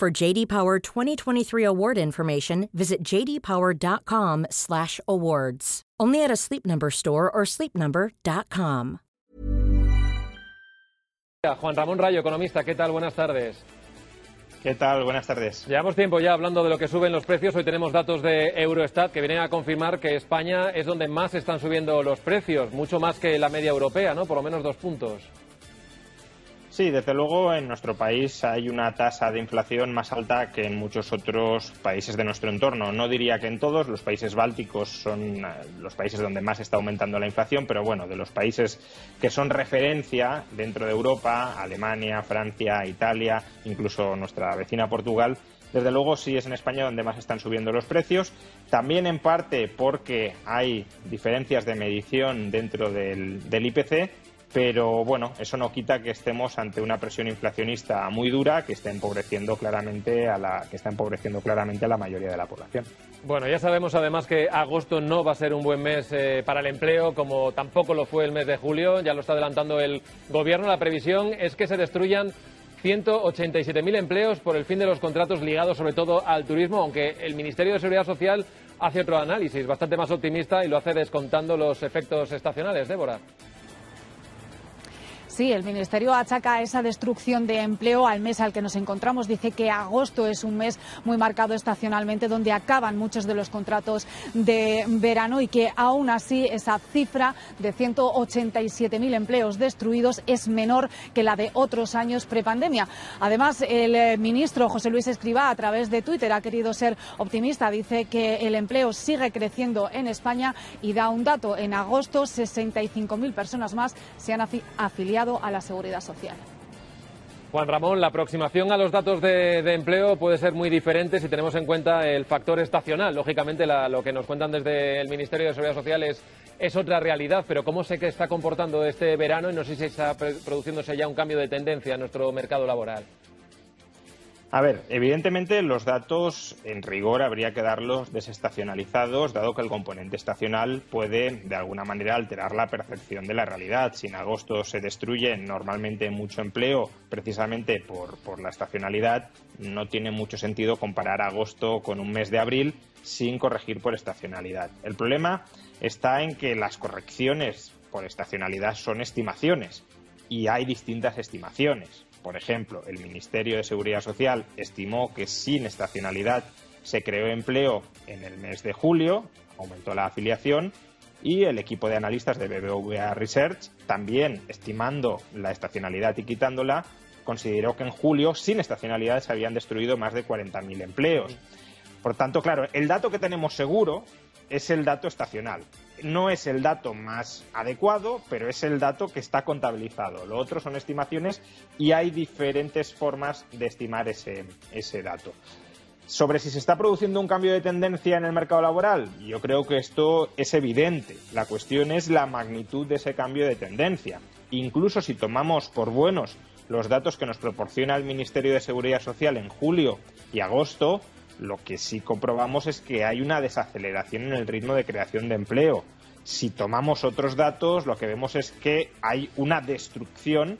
For JD Power 2023 award information, visit jdpower.com/awards. Only at a Sleep Number store or sleepnumber.com. Juan Ramón Rayo, economista, ¿qué tal? Buenas tardes. ¿Qué tal? Buenas tardes. Llevamos tiempo ya hablando de lo que suben los precios. Hoy tenemos datos de Eurostat que vienen a confirmar que España es donde más están subiendo los precios, mucho más que la media europea, ¿no? Por lo menos dos puntos. Sí, desde luego en nuestro país hay una tasa de inflación más alta que en muchos otros países de nuestro entorno. No diría que en todos, los países bálticos son eh, los países donde más está aumentando la inflación, pero bueno, de los países que son referencia dentro de Europa, Alemania, Francia, Italia, incluso nuestra vecina Portugal, desde luego sí es en España donde más están subiendo los precios, también en parte porque hay diferencias de medición dentro del, del IPC pero bueno, eso no quita que estemos ante una presión inflacionista muy dura que está empobreciendo claramente a la que está empobreciendo claramente a la mayoría de la población. Bueno, ya sabemos además que agosto no va a ser un buen mes eh, para el empleo, como tampoco lo fue el mes de julio, ya lo está adelantando el gobierno. La previsión es que se destruyan 187.000 empleos por el fin de los contratos ligados sobre todo al turismo, aunque el Ministerio de Seguridad Social hace otro análisis bastante más optimista y lo hace descontando los efectos estacionales. Débora. Sí, el Ministerio achaca esa destrucción de empleo al mes al que nos encontramos. Dice que agosto es un mes muy marcado estacionalmente, donde acaban muchos de los contratos de verano y que aún así esa cifra de 187.000 empleos destruidos es menor que la de otros años prepandemia. Además, el eh, ministro José Luis Escribá, a través de Twitter, ha querido ser optimista. Dice que el empleo sigue creciendo en España y da un dato. En agosto, 65.000 personas más se han afiliado a la seguridad social. Juan Ramón, la aproximación a los datos de, empleo puede ser muy diferente si tenemos en cuenta el factor estacional. Lógicamente, lo que nos cuentan desde el Ministerio de Seguridad Social es, es, otra realidad, pero ¿cómo se está comportando este verano y no sé si está produciéndose ya un cambio de tendencia en nuestro mercado laboral? A ver, evidentemente los datos en rigor habría que darlos desestacionalizados, dado que el componente estacional puede de alguna manera alterar la percepción de la realidad. Si en agosto se destruye normalmente mucho empleo precisamente por, por la estacionalidad, no tiene mucho sentido comparar agosto con un mes de abril sin corregir por estacionalidad. El problema está en que las correcciones por estacionalidad son estimaciones y hay distintas estimaciones. Por ejemplo, el Ministerio de Seguridad Social estimó que sin estacionalidad se creó empleo en el mes de julio, aumentó la afiliación y el equipo de analistas de BBVA Research, también estimando la estacionalidad y quitándola, consideró que en julio sin estacionalidad se habían destruido más de 40.000 empleos. Por tanto, claro, el dato que tenemos seguro es el dato estacional no es el dato más adecuado, pero es el dato que está contabilizado. Lo otro son estimaciones y hay diferentes formas de estimar ese, ese dato. Sobre si se está produciendo un cambio de tendencia en el mercado laboral, yo creo que esto es evidente. La cuestión es la magnitud de ese cambio de tendencia. Incluso si tomamos por buenos los datos que nos proporciona el Ministerio de Seguridad Social en julio y agosto, lo que sí comprobamos es que hay una desaceleración en el ritmo de creación de empleo. Si tomamos otros datos, lo que vemos es que hay una destrucción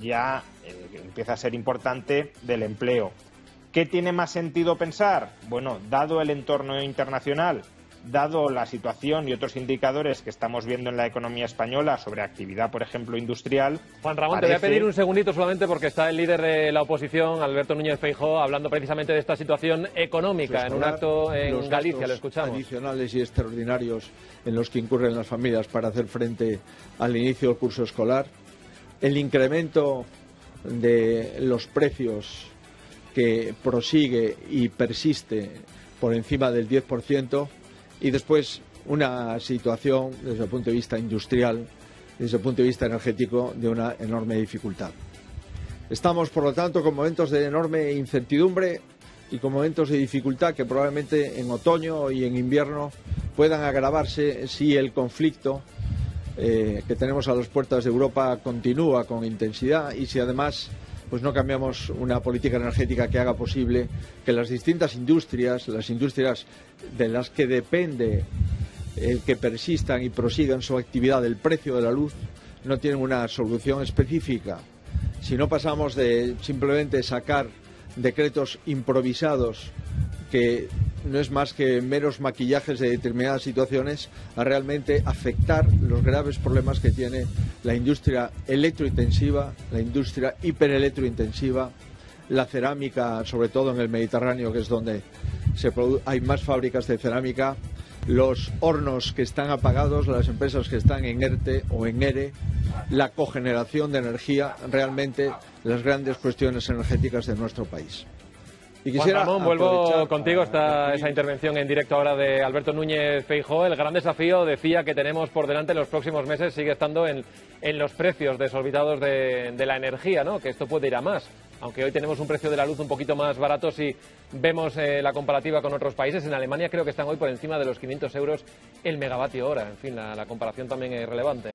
ya eh, empieza a ser importante del empleo. ¿Qué tiene más sentido pensar? Bueno, dado el entorno internacional, dado la situación y otros indicadores que estamos viendo en la economía española sobre actividad, por ejemplo, industrial. Juan Ramón, te voy a pedir un segundito solamente porque está el líder de la oposición, Alberto Núñez Feijóo, hablando precisamente de esta situación económica en un acto en Galicia. Lo escuchamos. Adicionales y extraordinarios en los que incurren las familias para hacer frente al inicio del curso escolar. El incremento de los precios que prosigue y persiste por encima del 10%, y después una situación desde el punto de vista industrial, desde el punto de vista energético, de una enorme dificultad. Estamos, por lo tanto, con momentos de enorme incertidumbre y con momentos de dificultad que probablemente en otoño y en invierno puedan agravarse si el conflicto eh, que tenemos a las puertas de Europa continúa con intensidad y si además pues no cambiamos una política energética que haga posible que las distintas industrias, las industrias de las que depende el que persistan y prosigan su actividad del precio de la luz, no tienen una solución específica. Si no pasamos de simplemente sacar decretos improvisados que no es más que meros maquillajes de determinadas situaciones a realmente afectar los graves problemas que tiene la industria electrointensiva, la industria hiperelectrointensiva, la cerámica, sobre todo en el Mediterráneo, que es donde hay más fábricas de cerámica, los hornos que están apagados, las empresas que están en ERTE o en ERE, la cogeneración de energía, realmente las grandes cuestiones energéticas de nuestro país. Y quisiera Juan vuelvo contigo esta, esa intervención en directo ahora de Alberto Núñez Feijó. El gran desafío, decía, que tenemos por delante en los próximos meses sigue estando en, en los precios desorbitados de, de la energía, ¿no? que esto puede ir a más. Aunque hoy tenemos un precio de la luz un poquito más barato si vemos eh, la comparativa con otros países. En Alemania creo que están hoy por encima de los 500 euros el megavatio hora. En fin, la, la comparación también es relevante.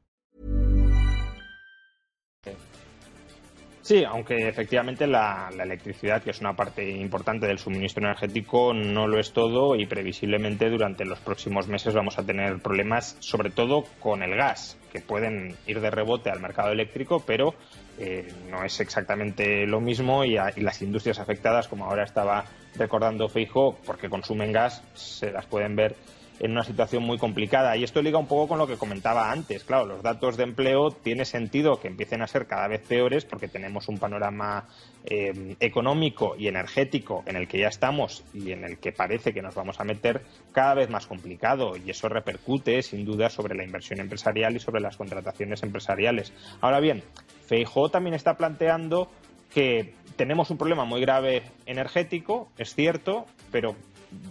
Sí, aunque efectivamente la, la, electricidad, que es una parte importante del suministro energético, no lo es todo y previsiblemente durante los próximos meses vamos a tener problemas, sobre todo con el gas, que pueden ir de rebote al mercado eléctrico, pero eh, no es exactamente lo mismo y, y, las industrias afectadas, como ahora estaba recordando Feijo, porque consumen gas, se las pueden ver en una situación muy complicada. Y esto liga un poco con lo que comentaba antes. Claro, los datos de empleo tiene sentido que empiecen a ser cada vez peores porque tenemos un panorama eh, económico y energético en el que ya estamos y en el que parece que nos vamos a meter cada vez más complicado. Y eso repercute, sin duda, sobre la inversión empresarial y sobre las contrataciones empresariales. Ahora bien, Feijóo también está planteando que tenemos un problema muy grave energético, es cierto, pero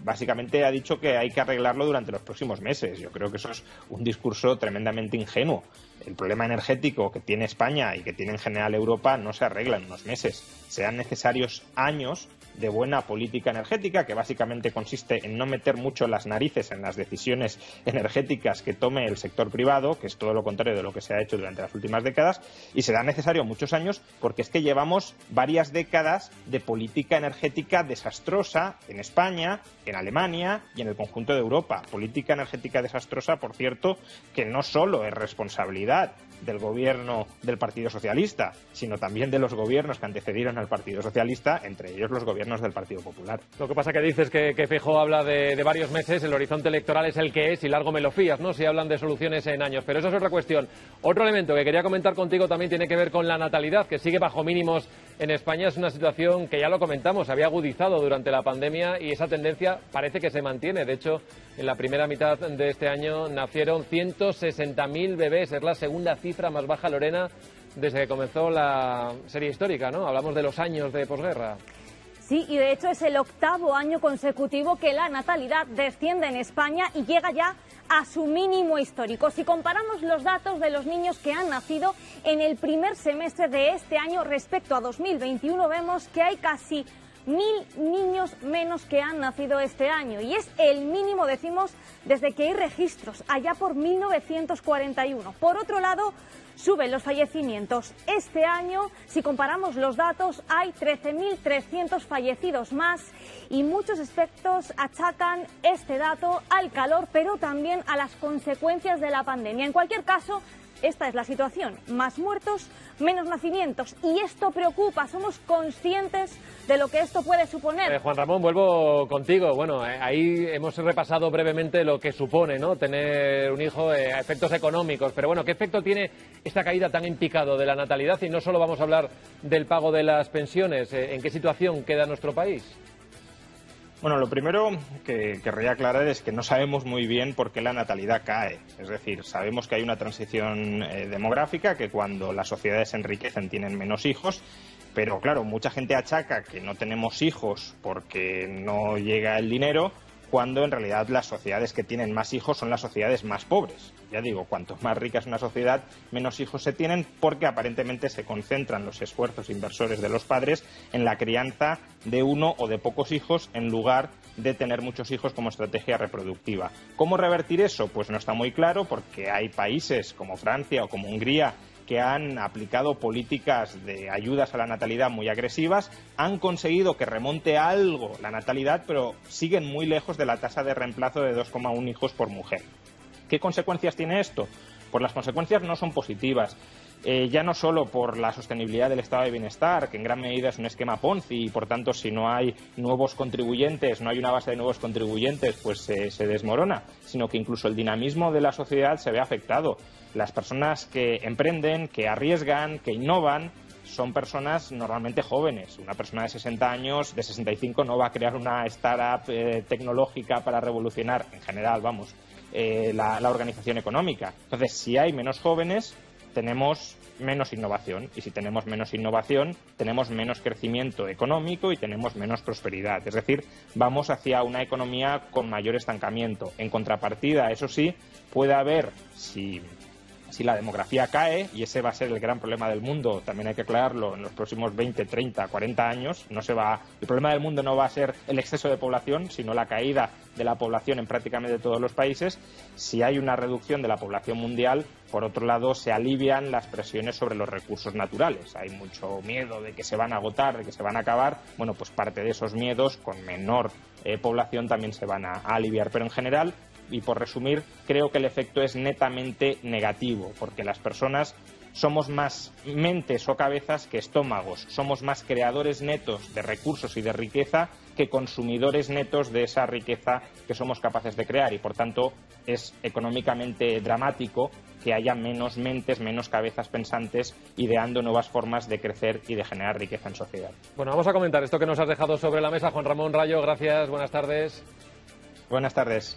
básicamente ha dicho que hay que arreglarlo durante los próximos meses. Yo creo que eso es un discurso tremendamente ingenuo. El problema energético que tiene España y que tiene en general Europa no se arregla en unos meses. Serán necesarios años de buena política energética, que básicamente consiste en no meter mucho las narices en las decisiones energéticas que tome el sector privado, que es todo lo contrario de lo que se ha hecho durante las últimas décadas, y será necesario muchos años porque es que llevamos varias décadas de política energética desastrosa en España, en Alemania y en el conjunto de Europa. Política energética desastrosa, por cierto, que no solo es responsabilidad del gobierno del Partido Socialista, sino también de los gobiernos que antecedieron al Partido Socialista, entre ellos los gobiernos del Partido Popular. Lo que pasa que dices que, que Fijo habla de, varios meses, el horizonte electoral es el que es y largo me lo fías, ¿no? Si hablan de soluciones en años, pero eso es otra cuestión. Otro elemento que quería comentar contigo también tiene que ver con la natalidad, que sigue bajo mínimos en España. Es una situación que ya lo comentamos, había agudizado durante la pandemia y esa tendencia parece que se mantiene. De hecho, en la primera mitad de este año nacieron 160.000 bebés, es la segunda cifra más baja, Lorena, desde que comenzó la serie histórica, ¿no? Hablamos de los años de posguerra. Sí, y de hecho es el octavo año consecutivo que la natalidad desciende en España y llega ya a su mínimo histórico. Si comparamos los datos de los niños que han nacido en el primer semestre de este año respecto a 2021, vemos que hay casi mil niños menos que han nacido este año y es el mínimo, decimos, desde que hay registros, allá por 1941. Por otro lado, suben los fallecimientos. Este año, si comparamos los datos, hay 13.300 fallecidos más y muchos expertos achacan este dato al calor, pero también a las consecuencias de la pandemia. En cualquier caso, esta es la situación. Más muertos, menos nacimientos. Y esto preocupa. Somos conscientes de lo que esto puede suponer. Eh, Juan Ramón, vuelvo contigo. Bueno, eh, ahí hemos repasado brevemente lo que supone ¿no? tener un hijo, eh, efectos económicos. Pero bueno, ¿qué efecto tiene esta caída tan en picado de la natalidad? Y no solo vamos a hablar del pago de las pensiones. ¿En qué situación queda nuestro país? Bueno, lo primero que querría aclarar es que no sabemos muy bien por qué la natalidad cae. Es decir, sabemos que hay una transición eh, demográfica, que cuando las sociedades se enriquecen tienen menos hijos, pero claro, mucha gente achaca que no tenemos hijos porque no llega el dinero cuando en realidad las sociedades que tienen más hijos son las sociedades más pobres. Ya digo, cuanto más rica es una sociedad, menos hijos se tienen porque aparentemente se concentran los esfuerzos inversores de los padres en la crianza de uno o de pocos hijos en lugar de tener muchos hijos como estrategia reproductiva. ¿Cómo revertir eso? Pues no está muy claro porque hay países como Francia o como Hungría que han aplicado políticas de ayudas a la natalidad muy agresivas, han conseguido que remonte algo la natalidad, pero siguen muy lejos de la tasa de reemplazo de 2,1 hijos por mujer. ¿Qué consecuencias tiene esto? Pues las consecuencias no son positivas. Eh, ya no solo por la sostenibilidad del estado de bienestar, que en gran medida es un esquema Ponzi y por tanto si no hay nuevos contribuyentes, no hay una base de nuevos contribuyentes, pues se desmorona, sino que incluso el dinamismo de la sociedad se ve afectado las personas que emprenden, que arriesgan, que innovan, son personas normalmente jóvenes. Una persona de 60 años, de 65, no va a crear una startup eh, tecnológica para revolucionar, en general, vamos, eh, la, organización económica. Entonces, si hay menos jóvenes, tenemos menos innovación. Y si tenemos menos innovación, tenemos menos crecimiento económico y tenemos menos prosperidad. Es decir, vamos hacia una economía con mayor estancamiento. En contrapartida, eso sí, puede haber, si si la demografía cae, y ese va a ser el gran problema del mundo, también hay que aclararlo, en los próximos 20, 30, 40 años, no se va, el problema del mundo no va a ser el exceso de población, sino la caída de la población en prácticamente todos los países. Si hay una reducción de la población mundial, por otro lado, se alivian las presiones sobre los recursos naturales. Hay mucho miedo de que se van a agotar, de que se van a acabar. Bueno, pues parte de esos miedos, con menor eh, población, también se van a aliviar. Pero en general, y por resumir, creo que el efecto es netamente negativo, porque las personas somos más mentes o cabezas que estómagos, somos más creadores netos de recursos y de riqueza que consumidores netos de esa riqueza que somos capaces de crear y por tanto es económicamente dramático que haya menos mentes, menos cabezas pensantes ideando nuevas formas de crecer y de generar riqueza en sociedad. Bueno, vamos a comentar esto que nos has dejado sobre la mesa, Juan Ramón Rayo. Gracias, buenas tardes. Buenas tardes.